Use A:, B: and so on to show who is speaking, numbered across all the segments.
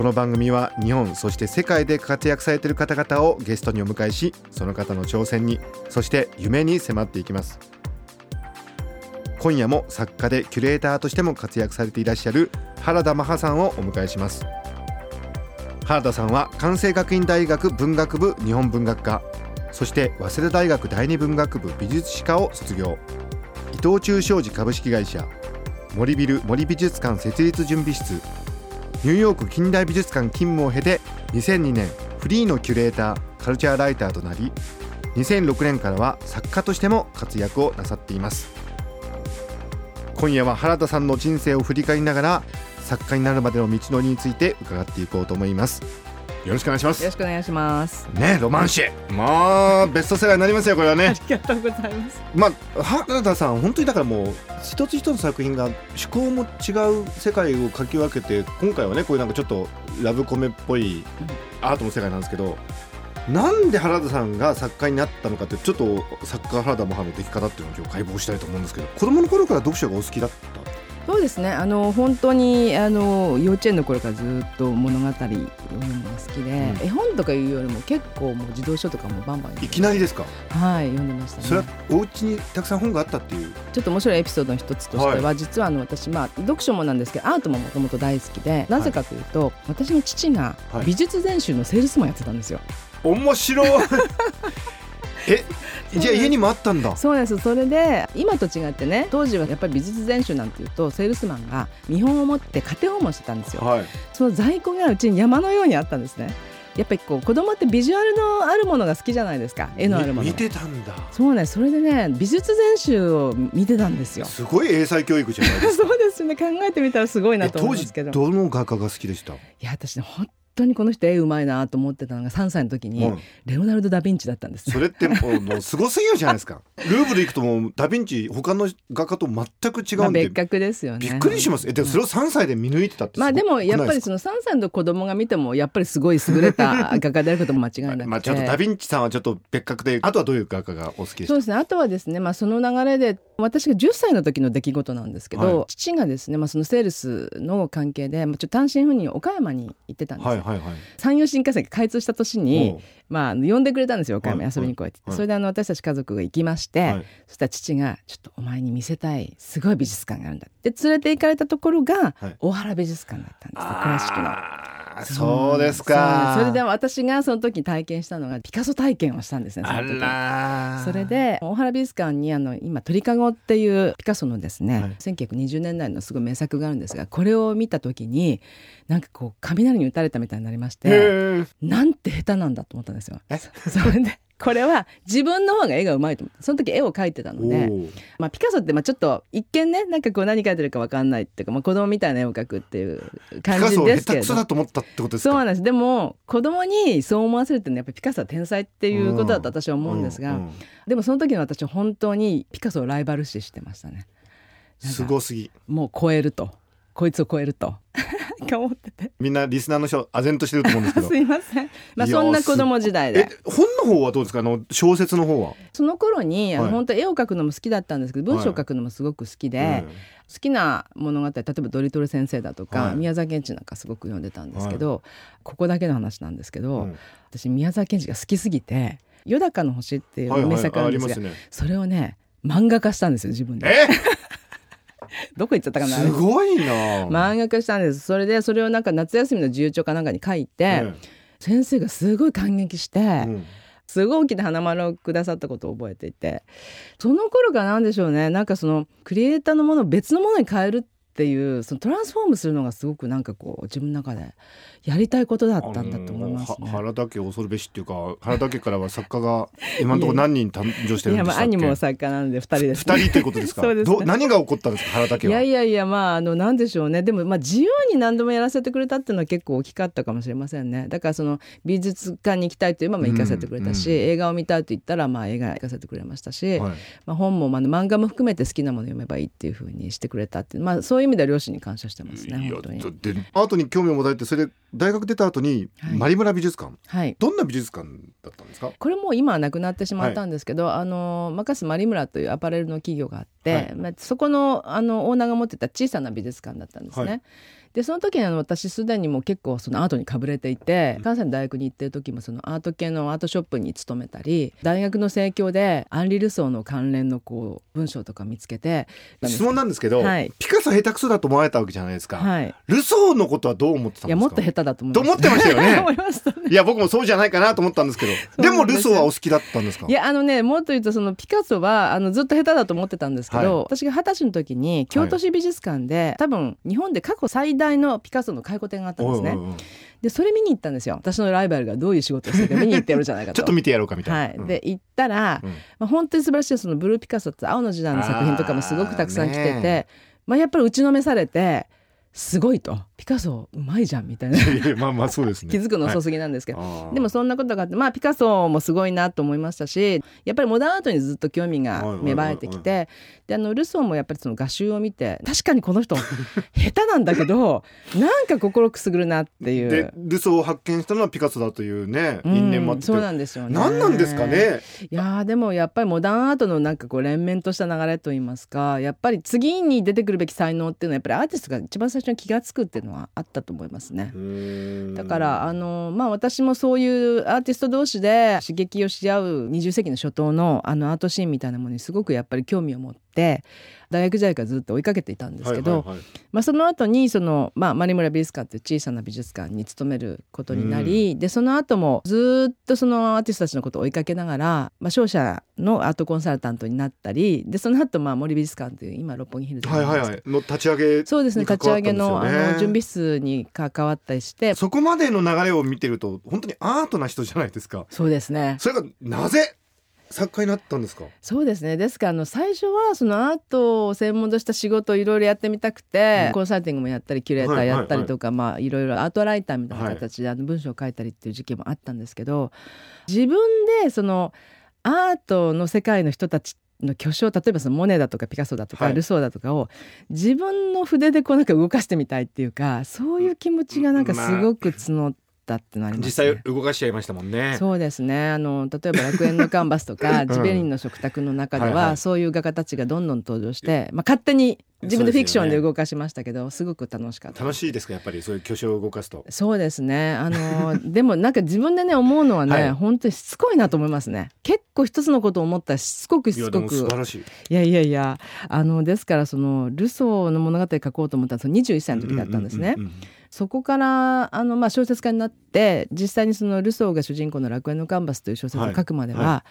A: この番組は日本そして世界で活躍されている方々をゲストにお迎えしその方の挑戦にそして夢に迫っていきます。今夜も作家でキュレーターとしても活躍されていらっしゃる原田真帆さんをお迎えします。原田さんは関西学院大学文学部日本文学科そして早稲田大学第二文学部美術史科を卒業。伊藤忠商事株式会社森ビル森美術館設立準備室。ニューヨーク近代美術館勤務を経て2002年フリーのキュレーターカルチャーライターとなり2006年からは作家としても活躍をなさっています。今夜は原田さんの人生を振り返りながら作家になるまでの道のりについて伺っていこうと思います。よろしくお願いします
B: よろしくお願いします。
A: ねロマンシェまあベストセラーになりますよこれはね
B: ありがとうございます。
A: まあ原田さん本当にだからもう一つ一つの作品が趣向も違う世界を描き分けて今回はねこういうなんかちょっとラブコメっぽいアートの世界なんですけどなんで原田さんが作家になったのかってちょっと作家原田真帆の出来方っていうのを今日解剖したいと思うんですけど子供の頃から読書がお好きだった？
B: そうですね。あの本当にあの幼稚園の頃からずっと物語を読むのが好きで、
A: うん。
B: 絵本とかいうよりも結構もう児童書とかもバンバン
A: いきなりですか？
B: はい読んでましたね。
A: それはお家にたくさん本があったっていう？
B: ちょっと面白いエピソードの一つとしては、実はあの私まあ読書もなんですけどアートももともと大好きで、なぜかというと私の父が
A: はい。
B: 美術全集のセールスマンやってたんですよ。
A: 面白い えじゃあ家にもあったんだ。
B: そうです。それで今と違ってね当時はやっぱり美術全集なんていうとセールスマンが見本を持って家庭訪問してたんですよ。
A: はい。
B: その在庫がうちに山のようにあったんですね。やっぱりこう子供ってビジュアルのあるものが好きじゃないですか。絵のあるもの。
A: 見
B: が
A: てたんだ。
B: そうねそれでね美術全集を見てたんですよ。
A: すごい英才教育じゃないですか。
B: そうですね。考えてみたらすごいなと思うんですけど。
A: どの画家が好きでした、
B: いや私ね本当にこの人絵うまいなと思ってたのが3歳の時に、
A: うん。
B: レオナルド・ダ・ヴィンチだったんです
A: それってもうすごすぎるじゃないですか。ルーブル行くともうダ・ヴィンチ他の画家と全く違
B: まあ、
A: うんで、
B: 別格ですよね。
A: びっくりします。えでもそれを3歳で見抜いてた
B: まあでもやっぱりその3歳の子供が見てもやっぱりすごい優れた 画家であることも間違いなくて、
A: まあちょっとダ・ヴィンチさんはちょっと別格であとはどういう画家がお好きでした
B: そうですね。あとはですね、まあ、その流れで私が10歳の時の出来事なんですけど、
A: はい。
B: 父がですね、まあ、そのセールスの関係で、まあ、ちょっと単身赴任岡山に行ってたんですよ、
A: はいはいはい。
B: 山陽新幹線が開通した年に、まあ、呼んでくれたんですよ岡山に遊びに来いって、
A: はい。
B: それであの私たち家族が行きまして、
A: はい。
B: そしたら父が「ちょっとお前に見せたいすごい美術館があるんだ」で連れて行かれたところが、
A: はい。
B: 大原美術館だったんですね倉敷の。
A: そう。ですか。
B: それで私がその時に体験したのがピカソ体験をしたんですねその
A: あ
B: それで大原美術館にあの今鳥かごっていうピカソのですね、
A: はい。
B: 1920年代のすごい名作があるんですがこれを見た時になんかこう雷に打たれたみたいになりましてなんて下手なんだと思ったんですよ。
A: え？
B: それでこれは自分の方が絵がうまいと思ってその時絵を描いてたので、まあ、ピカソってまあちょっと一見ねなんかこう何描いてるか分かんないっていうか、まあ、子供みたいな絵を描くっていう
A: ピ
B: 感じですけれど
A: 下手くそだと思ったってことですか？
B: そうなんです。でも子供にそう思わせるっていうのはやっぱりピカソは天才っていうことだと私は思うんですが、
A: うんうん
B: でもその時の私は本当にピカソをライバル視してましたね。
A: すごすぎ。
B: もう超えると。こいつを超えると思ってて。
A: みんなリスナーの人唖然としてると思うんですけど。
B: すいません。まあそんな子供時代
A: え
B: で
A: 本の方はどうですか？あの小説の方は、
B: その頃に、
A: はい。
B: 本当絵を描くのも好きだったんですけど文章を書くのもすごく好きで、好きな物語例えばドリトル先生だとか、
A: はい。
B: 宮沢賢治なんかすごく読んでたんですけど、ここだけの話なんですけど、
A: うん。
B: 私宮沢賢治が好きすぎて「よだかの星」っていう
A: はいはい
B: 名作あるんですが、
A: ありますね。
B: それをね漫画化したんですよ自分で。
A: え
B: どこ行っちゃったかな？
A: すごいな、
B: 漫画化したんです。それでそれをなんか夏休みの自由帳かなんかに書いて、
A: うん
B: 先生がすごい感激して、
A: うん。
B: すごい大きな花丸をくださったことを覚えていてその頃が何でしょうね。なんかそのクリエイターのものを別のものに変えるっっていうそのトランスフォームするのがすごくなんかこう自分の中でやりたいことだったんだと思いますね。
A: は原田家恐るべしっていうか原田家からは作家が今のところ何人誕生して
B: いやまあ
A: るんでしたっけ
B: 兄も作家なんで二人です、
A: 二人ということですか？
B: そうですね。
A: ど何が起こったんですか原田家
B: い
A: は
B: やいやいやまああのなんでしょうね。でもまあ自由に何でもやらせてくれたっていうのは結構大きかったかもしれませんね。だからその美術館に行きたいというまま行かせてくれたし、
A: うん。
B: 映画を見たいと言ったらまあ映画行かせてくれましたし、
A: はい。
B: まあ、本もまあ漫画も含めて好きなもの読めばいいっていうふうにしてくれたっていうまあそういう意味では両親に感謝してますね本当に。
A: アートに興味を持たれてそれで大学出た後に
B: はい。
A: マリムラ美術館、
B: はい。
A: どんな美術館だったんですか？
B: これもう今はなくなってしまったんですけど、あのマカスマリムラというアパレルの企業があって、
A: はい。
B: まあ、そこのあのオーナーが持ってた小さな美術館だったんですね。
A: はい。
B: でその時にあの私すでにもう結構そのアートにかぶれていて関西の大学に行ってる時もそのアート系のアートショップに勤めたり大学の生協でアンリ・ルソーの関連のこう文章とか見つけて
A: 質問なんですけど、
B: はい。
A: ピカソ下手くそだと思われたわけじゃないですか、
B: はい。
A: ルソーのことはどう思ってたんですか？
B: いやもっと下手だと思い
A: と思ってましたよね。
B: 思い
A: や僕もそうじゃないかなと思ったんですけど
B: う
A: でもルソーはお好きだったんですか？
B: いやあのねもっと言うとそのピカソはあのずっと下手だと思ってたんですけど、
A: はい
B: 私が二十歳の時に京都市美術館で、多分日本で過去最大のピカソの回顧展があったんですね。でそれ見に行ったんですよ。私のライバルがどういう仕事をしてるか見に行ってるじゃないかと。
A: ちょっと見てやろうかみたいな、
B: はい、
A: うん。
B: で行ったら、
A: うん。
B: まあ、本当に素晴らしいそのブルーピカソって青の時代の作品とかもすごくたくさん来てて、まあ、やっぱり打ちのめされてすごいと。ピカソうまいじゃんみたいな。
A: まあまあそうですね。
B: 気づくの遅
A: はい。
B: すぎなんですけど、
A: あー。
B: でもそんなことがあってまあピカソもすごいなと思いましたしやっぱりモダンアートにずっと興味が芽生えてきてであのルソーもやっぱりその画集を見て確かにこの人下手なんだけど なんか心くすぐるなっていう。
A: で。ルソーを発見したのはピカソだというね
B: うん
A: 因縁もあって。
B: そうなんですよね。
A: 何なんですかね？
B: いやーでもやっぱりモダンアートのなんかこう連綿とした流れといいますかやっぱり次に出てくるべき才能っていうのはやっぱりアーティストが一番最初に気が付くっていうのはあったと思いますね。だからあのまあ私もそういうアーティスト同士で刺激をし合う20世紀の初頭のあのアートシーンみたいなものにすごくやっぱり興味を持って大学時代からずっと追いかけていたんですけど、まあ、その後にその、まあ、マリムラ美術館っていう小さな美術館に勤めることになり、でその後もずっとそのアーティストたちのことを追いかけながら、まあ、商社のアートコンサルタントになったりでその後まあ森美術館という今六本木ヒルズ
A: はいはいはい。の立ち上げ
B: そうですね。立ち上げのあ
A: ね
B: の準備室に関わったりして。
A: そこまでの流れを見てると本当にアートな人じゃないですか。
B: そうですね。
A: それがなぜ作家になったんですか？
B: そうですね。ですからあの最初はそのアートを専門とした仕事をいろいろやってみたくて、
A: うん。
B: コンサルティングもやったりキュレーターやったりとか、まあいろいろアートライターみたいな形であの文章を書いたりっていう時期もあったんですけど自分でそのアートの世界の人たちの巨匠例えばそのモネだとかピカソだとか、
A: はい。
B: ルソーだとかを自分の筆でこうなんか動かしてみたいっていうかそういう気持ちがなんかすごく募ったっていうのはあります
A: 実
B: ね。
A: 際動かしちゃいましたもんね。
B: そうですね。あの例えば楽園のカンバスとか、
A: うん。
B: ジベリンの食卓の中では
A: はいはい。
B: そういう画家たちがどんどん登場して、まあ、勝手に自分でフィクションで動かしましたけどすごく楽しかった。
A: 楽しいですかやっぱりそういう巨匠を動かすと。
B: そうですね。あの でもなんか自分でね思うのはね、
A: はい。
B: 本当にしつこいなと思いますね。結構一つのことを思ったらしつこくしつこく。
A: 素晴らしい。
B: いやいやいや。あのですからそのルソーの物語書こうと思ったのは21歳の時だったんですね。
A: うんうんうんうん
B: そこからあの、まあ、小説家になって実際にそのルソーが主人公の「楽園のカンバス」という小説を書くまでは、
A: はい。は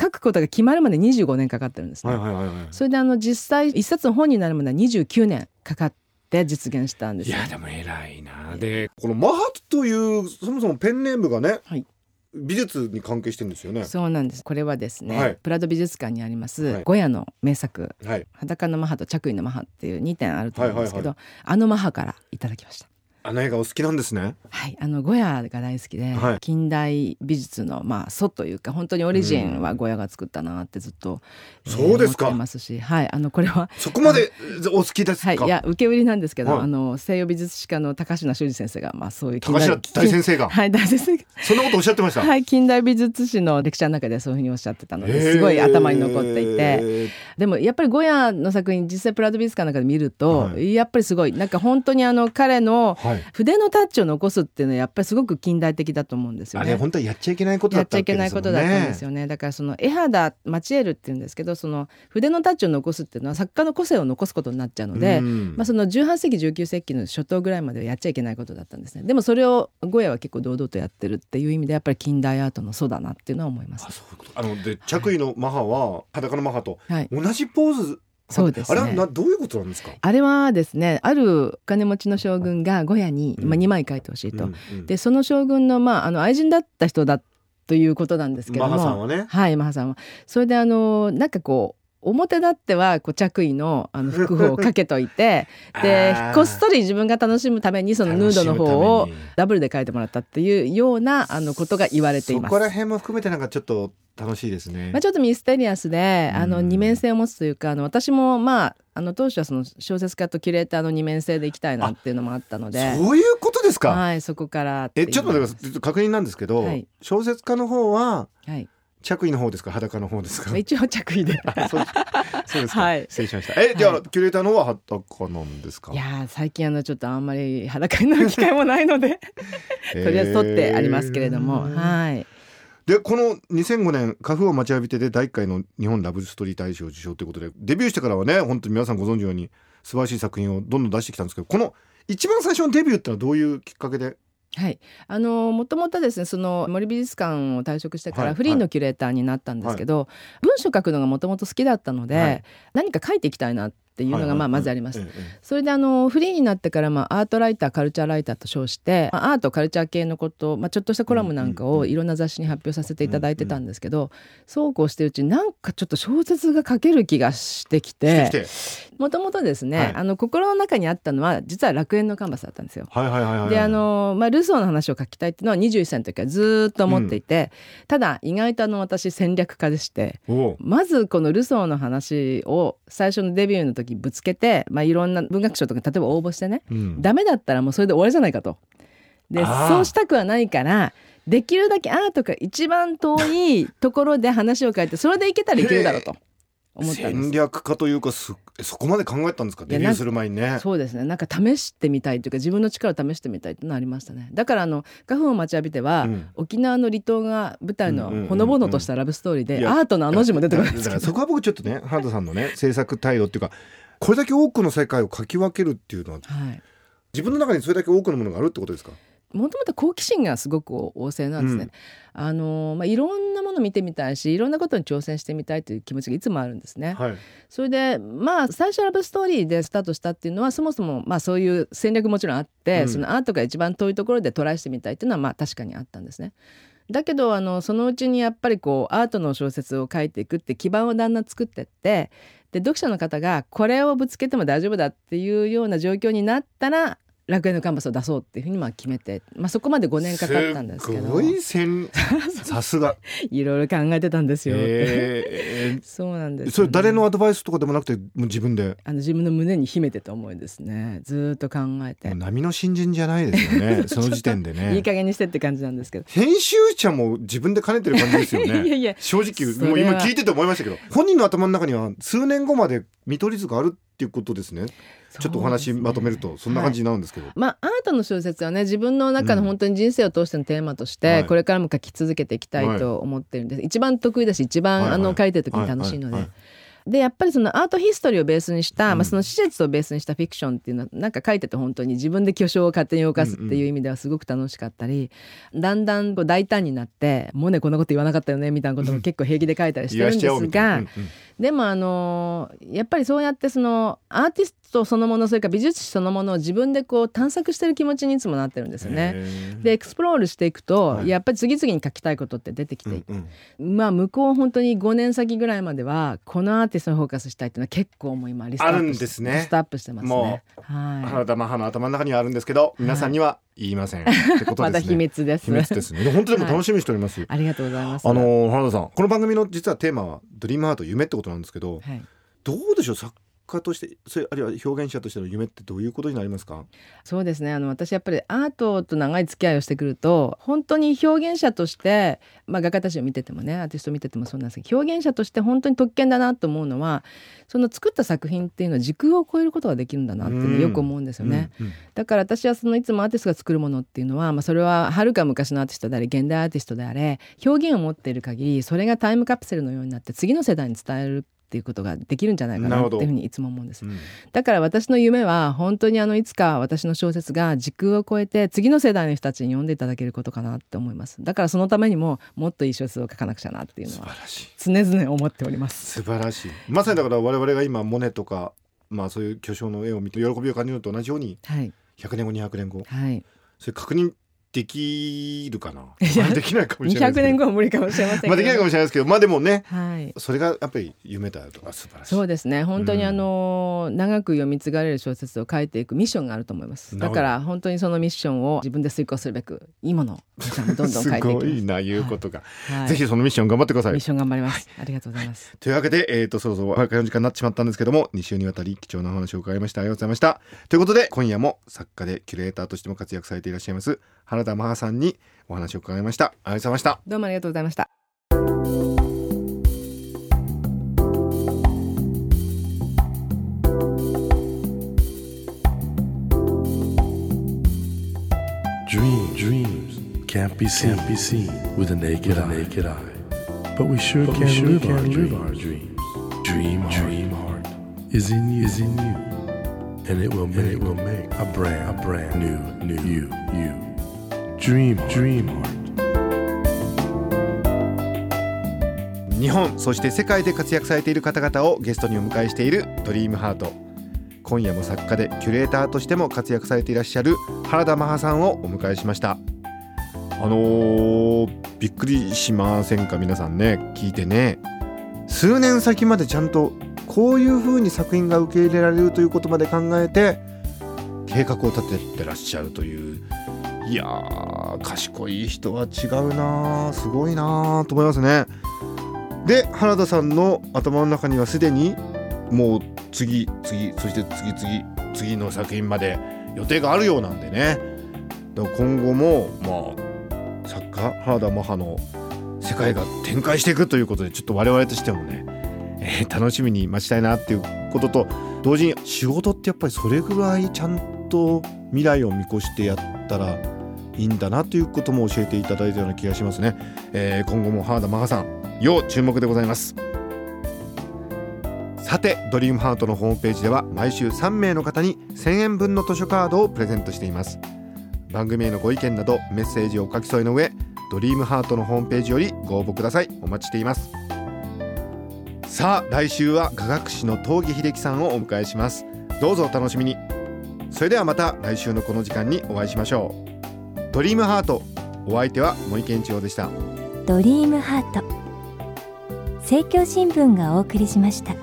B: 書くことが決まるまで25年かかってるんですね。
A: はいはいはいはい。
B: それであの実際一冊の本になるまでは29年かかって実現したんです。よ
A: いやでも偉いな。でこのマハトというそもそもペンネームがね、
B: はい。
A: 美術に関係してるんですよね。
B: そうなんです。これはですね、
A: はい。
B: プラド美術館にあります、
A: はい。
B: ゴヤの名作
A: はい「
B: 裸のマハ」と「着衣のマハ」っていう2点あると思うんですけど、
A: はい。
B: あのマハからいただきました。
A: あの映画お好きなんですね。
B: はい、あのゴヤが大好きで、
A: はい。
B: 近代美術のまあ祖というか本当にオリジンはゴヤが作ったなってずっと、えー
A: そうですか。
B: 思ってますし、はい、あのこれは
A: そこまでお好きですか、
B: はい、いや受け売りなんですけど、
A: はい。
B: あの西洋美術史家の高階修司先生がまあそういう
A: 高階大先生が？
B: はい大先生が。
A: そんなことおっしゃってました、
B: はい近代美術史のレクチャーの中でそういうふうにおっしゃってたのですごい頭に残っていて。でもやっぱりゴヤの作品実際プラド美術館の中で見ると、
A: はい。
B: やっぱりすごいなんか本当にあの彼の
A: はい
B: 筆のタッチを残すっていうのはやっぱりすごく近代的だと思うんですよね。
A: あれ本当はやっちゃいけないことだ
B: やっちゃいけないことだったんですよね。だからその絵肌マチエールっていうんですけどその筆のタッチを残すっていうのは作家の個性を残すことになっちゃうので、
A: うん
B: まあ、その18世紀19世紀の初頭ぐらいまではやっちゃいけないことだったんですね。でもそれをゴヤは結構堂々とやってるっていう意味でやっぱり近代アートの祖だなっていうのは思います
A: あ。ので着衣のマハは裸のマハと
B: はい
A: 同じポーズ
B: そうですね。
A: あれはなどういうことなんですか？
B: あれはですねあるお金持ちの将軍がゴヤに、
A: うん。
B: まあ、2枚書いてほしいと、
A: うんうん。
B: でその将軍の,、まあ、あの愛人だった人だということなんですけども。
A: マハさんはね。
B: はいマハさんは。それであのなんかこう表立ってはこう着衣のあの服をかけといて でこっそり自分が楽しむためにそのヌードの方をダブルで書いてもらったっていうようなあのことが言われています。
A: そこら辺も含めてなんかちょっと楽しいですね。
B: まあ、ちょっとミステリアスであの
A: うん
B: 二面性を持つというかあの私もまああの当初はその小説家とキュレーターの二面性でいきたいなっていうのもあったので。
A: そういうことですか、
B: はいそこから
A: えちょっと確認なんですけど、
B: はい。
A: 小説家の方は
B: はい
A: 着衣の方ですか？裸の方ですか？
B: ま あ一応着衣で。
A: そうそうですか、
B: はい。
A: 失礼しました。えじゃあ、
B: はい。
A: キュレーターの方は裸なんですか？
B: いやー最近あのちょっとあんまり裸になる機会もないので。とりあえず取ってありますけれども、
A: えー
B: はい。
A: でこの2005年「花粉を待ちわびて」で第1回の日本ラブストーリー大賞受賞ということでデビューしてからはね本当に皆さんご存知のように素晴らしい作品をどんどん出してきたんですけどこの一番最初のデビューってのはどういうきっかけで
B: はい、あのもともとですねその森美術館を退職してか
A: はい
B: らフリーのキュレーターになったんですけど、文章書くのがもともと好きだったので、
A: はい。
B: 何か書いていきたいなっていうのがまあまずあります。
A: えええ
B: それであのフリーになってから、まあ、アートライターカルチャーライターと称して、まあアートカルチャー系のこと、まあ、ちょっとしたコラムなんか
A: うんうんうん。
B: をいろんな雑誌に発表させていただいてたんですけど、そうこうしてるうちになんかちょっと小説が書ける気がしてき
A: え
B: てもともとですね、
A: はい。
B: あの心の中にあったのは実は楽園のカンバスだったんですよ。であの、まあ、ルソーの話を書きたいっていうのは21歳の時からずーっと思っていて、ただ意外とあの私戦略家でしてまずこのルソーの話を最初のデビューの時ぶつけて、まあ、いろんな文学賞とか例えば応募してね
A: うん。
B: ダメだったらもうそれで終わりじゃないかと。でそうしたくはないからできるだけアートが一番遠いところで話を書いてそれでいけたらいけるだろうと思ったんです。
A: 戦。略家というかすそこまで考えたんですか？デビューする前にね。
B: そうですね。なんか試してみたいというか自分の力を試してみたいっていうのはありましたね。だからあの「花粉を待ちわびては」
A: うん。
B: 沖縄の離島が舞台のほのぼのとしたラブストーリーで、アートのあの字も出てくるんですけど
A: そこは僕ちょっとね原田さんのね制作態度っていうかこれだけ多くの世界を書き分けるっていうのは
B: はい。
A: 自分の中にそれだけ多くのものがあるってことですか？
B: もともと好奇心がすごく旺盛なんですね、
A: うん
B: あのまあ、いろんなもの見てみたいしいろんなことに挑戦してみたいという気持ちがいつもあるんですね。
A: はい
B: それでまあ最初ラブストーリーでスタートしたっていうのはそもそもまあそういう戦略もちろんあって、
A: うん
B: そのアートが一番遠いところでトライしてみたいっていうのはまあ確かにあったんですね。だけどあのそのうちにやっぱりこうアートの小説を書いていくって基盤をだんだん作ってってで読者の方がこれをぶつけても大丈夫だっていうような状況になったら楽園のカンバスを出そうっていうふうにまあ決めて、まあ、そこまで5年かかったんですけど。
A: すごい戦 さすが。
B: いろいろ考えてたんですよ。
A: え
B: そうなんですよね、
A: ーそれ誰のアドバイスとかでもなくてもう自分で？
B: あの自分の胸に秘めてた思いですね。ずーっと考えて、
A: 波の新人じゃないですよね その時点で
B: いい
A: ね
B: 加減にしてって感じなんですけど。
A: 編集者も自分で兼ねてる感じですよ
B: いや
A: ね
B: いや
A: 正直もう今聞いてて思いましたけど。本人の頭の中には数年後まで見取り図があるっていうことですねちょっとお話まとめるとそんな感じになるんですけど、
B: まあアートの小説はね自分の中の
A: うん。
B: 本当に人生を通してのテーマとして、
A: はい。
B: これからも書き続けていきたいと思ってるんです、一番得意だし一番、
A: はいはい。
B: あの書いてる時に楽しいので、
A: はい。はい
B: でやっぱりそのアートヒストリーをベースにした、
A: うん。
B: まあ、その史実をベースにしたフィクションっていうのはなんか書いてて本当に自分で巨匠を勝手に動かすっていう意味ではすごく楽しかったり、だんだんこう大胆になって「モネこんなこと言わなかったよね」みたいなことも結構平気で書いたりしてるんですが
A: うんうん。
B: でもあのやっぱりそうやってそのアーティストそのものそれから美術史そのものを自分でこう探索してる気持ちにいつもなってるんですよね。で explore していくと、
A: はい
B: やっぱり次々に書きたいことって出てきていて、
A: うんうん
B: まあ向こう本当に5年先ぐらいまではこのアーティストにフォーカスしたいっていうのは結構もう今リストアップ
A: あるんですね
B: リストアップしてます
A: も
B: ね。は
A: 原田マハの頭の中にはあるんですけど皆さんには言いません、ってこ
B: い。まだ
A: とですね
B: 秘密です。
A: 秘密ですねで本当でも楽しみにしております、
B: ありがとうございます。
A: あの原田さんこの番組の実はテーマはドリームアート夢ってことなんですけど
B: はい。
A: どうでしょう？作家としてそれあるいは表現者としての夢ってどういうことになりますか？
B: そうですね。あの私やっぱりアートと長い付き合いをしてくると本当に表現者として、まあ、画家たちを見ててもねアーティストを見ててもそうなんですけど表現者として本当に特権だなと思うのはその作った作品っていうのは時空を超えることができるんだなっていうのをよく思うんですよね。
A: うんうん。
B: だから私はそのいつもアーティストが作るものっていうのは、まあ、それははるか昔のアーティストであれ現代アーティストであれ表現を持っている限りそれがタイムカプセルのようになって次の世代に伝えるっっていうことができるんじゃないか
A: な
B: っていうふうにいつも思うんです。
A: うん。
B: だから私の夢は本当にあのいつか私の小説が時空を超えて次の世代の人たちに読んでいただけることかなって思います。だからそのためにももっといい小説を書かなくちゃなっていうの
A: 素
B: は常々思っております。
A: 素晴らしい。まさにだから我々が今モネとかまあそういう巨匠の絵を見て喜びを感じるのと同じように
B: はい。
A: 100年後200年後。
B: はい。
A: それ確認できるかな？できないかもしれない
B: 200
A: ですけど。
B: 年後は無理かもしれません
A: まあできないかもしれないですけどまあでもね
B: はい
A: それがやっぱり夢だとか素晴らしい。
B: そうですね。本当に
A: うん。
B: あの、長く読み継がれる小説を書いていくミッションがあると思います。だから本当にそのミッションを自分で遂行するべくいいものをどんどん書いていきます。
A: すごいな言うことが、
B: はい。
A: ぜひそのミッション頑張ってください。
B: ミッション頑張ります、ありがとうございます。
A: というわけで、えー、とそろそろお別れの時間になってしまったんですけども2週にわたり貴重なお話を伺いました。ありがとうございました。ということで今夜も作家でキュレーターとしても活躍されていらっしゃいます原田マハさんにお話を伺いましたありがとうございました
B: どうもありがとうございました
C: Dream, dreams can't be seen, can't be seen with a naked, eye. naked eye. But we sure
A: But
C: can,
A: we sure
C: live,
A: can
C: our
A: live
C: dreams.
A: our
C: dreams. Dream, dream heart is in you, is in you, and it will make, it will make a brand, a brand new, new you, you. Dream, dream.
A: 日本そして世界で活躍されている方々をゲストにお迎えしているドリームハート。今夜も作家でキュレーターとしても活躍されていらっしゃる原田マハさんをお迎えしました。あのー、びっくりしませんか？皆さんね。聞いてね。数年先までちゃんとこういう風に作品が受け入れられるということまで考えて計画を立ててらっしゃるといういやー賢い人は違うなーすごいなーと思いますね。で原田さんの頭の中にはすでにもう次次そして次次次の作品まで予定があるようなんでね。だから今後もまあ作家原田マハの世界が展開していくということでちょっと我々としてもね、えー楽しみに待ちたいなっていうことと同時に仕事ってやっぱりそれぐらいちゃんと未来を見越してやったらいいんだなということも教えていただいたような気がしますね、えー今後も原田マハさん要注目でございます。さてドリームハートのホームページでは毎週3名の方に1000円分の図書カードをプレゼントしています。番組へのご意見などメッセージをお書き添えの上ドリームハートのホームページよりご応募ください。お待ちしています。さあ来週は雅楽師の東儀秀樹さんをお迎えします。どうぞお楽しみに。それではまた来週のこの時間にお会いしましょう。ドリームハート。お相手は森健一郎でした。
D: ドリームハート。政教新聞がお送りしました。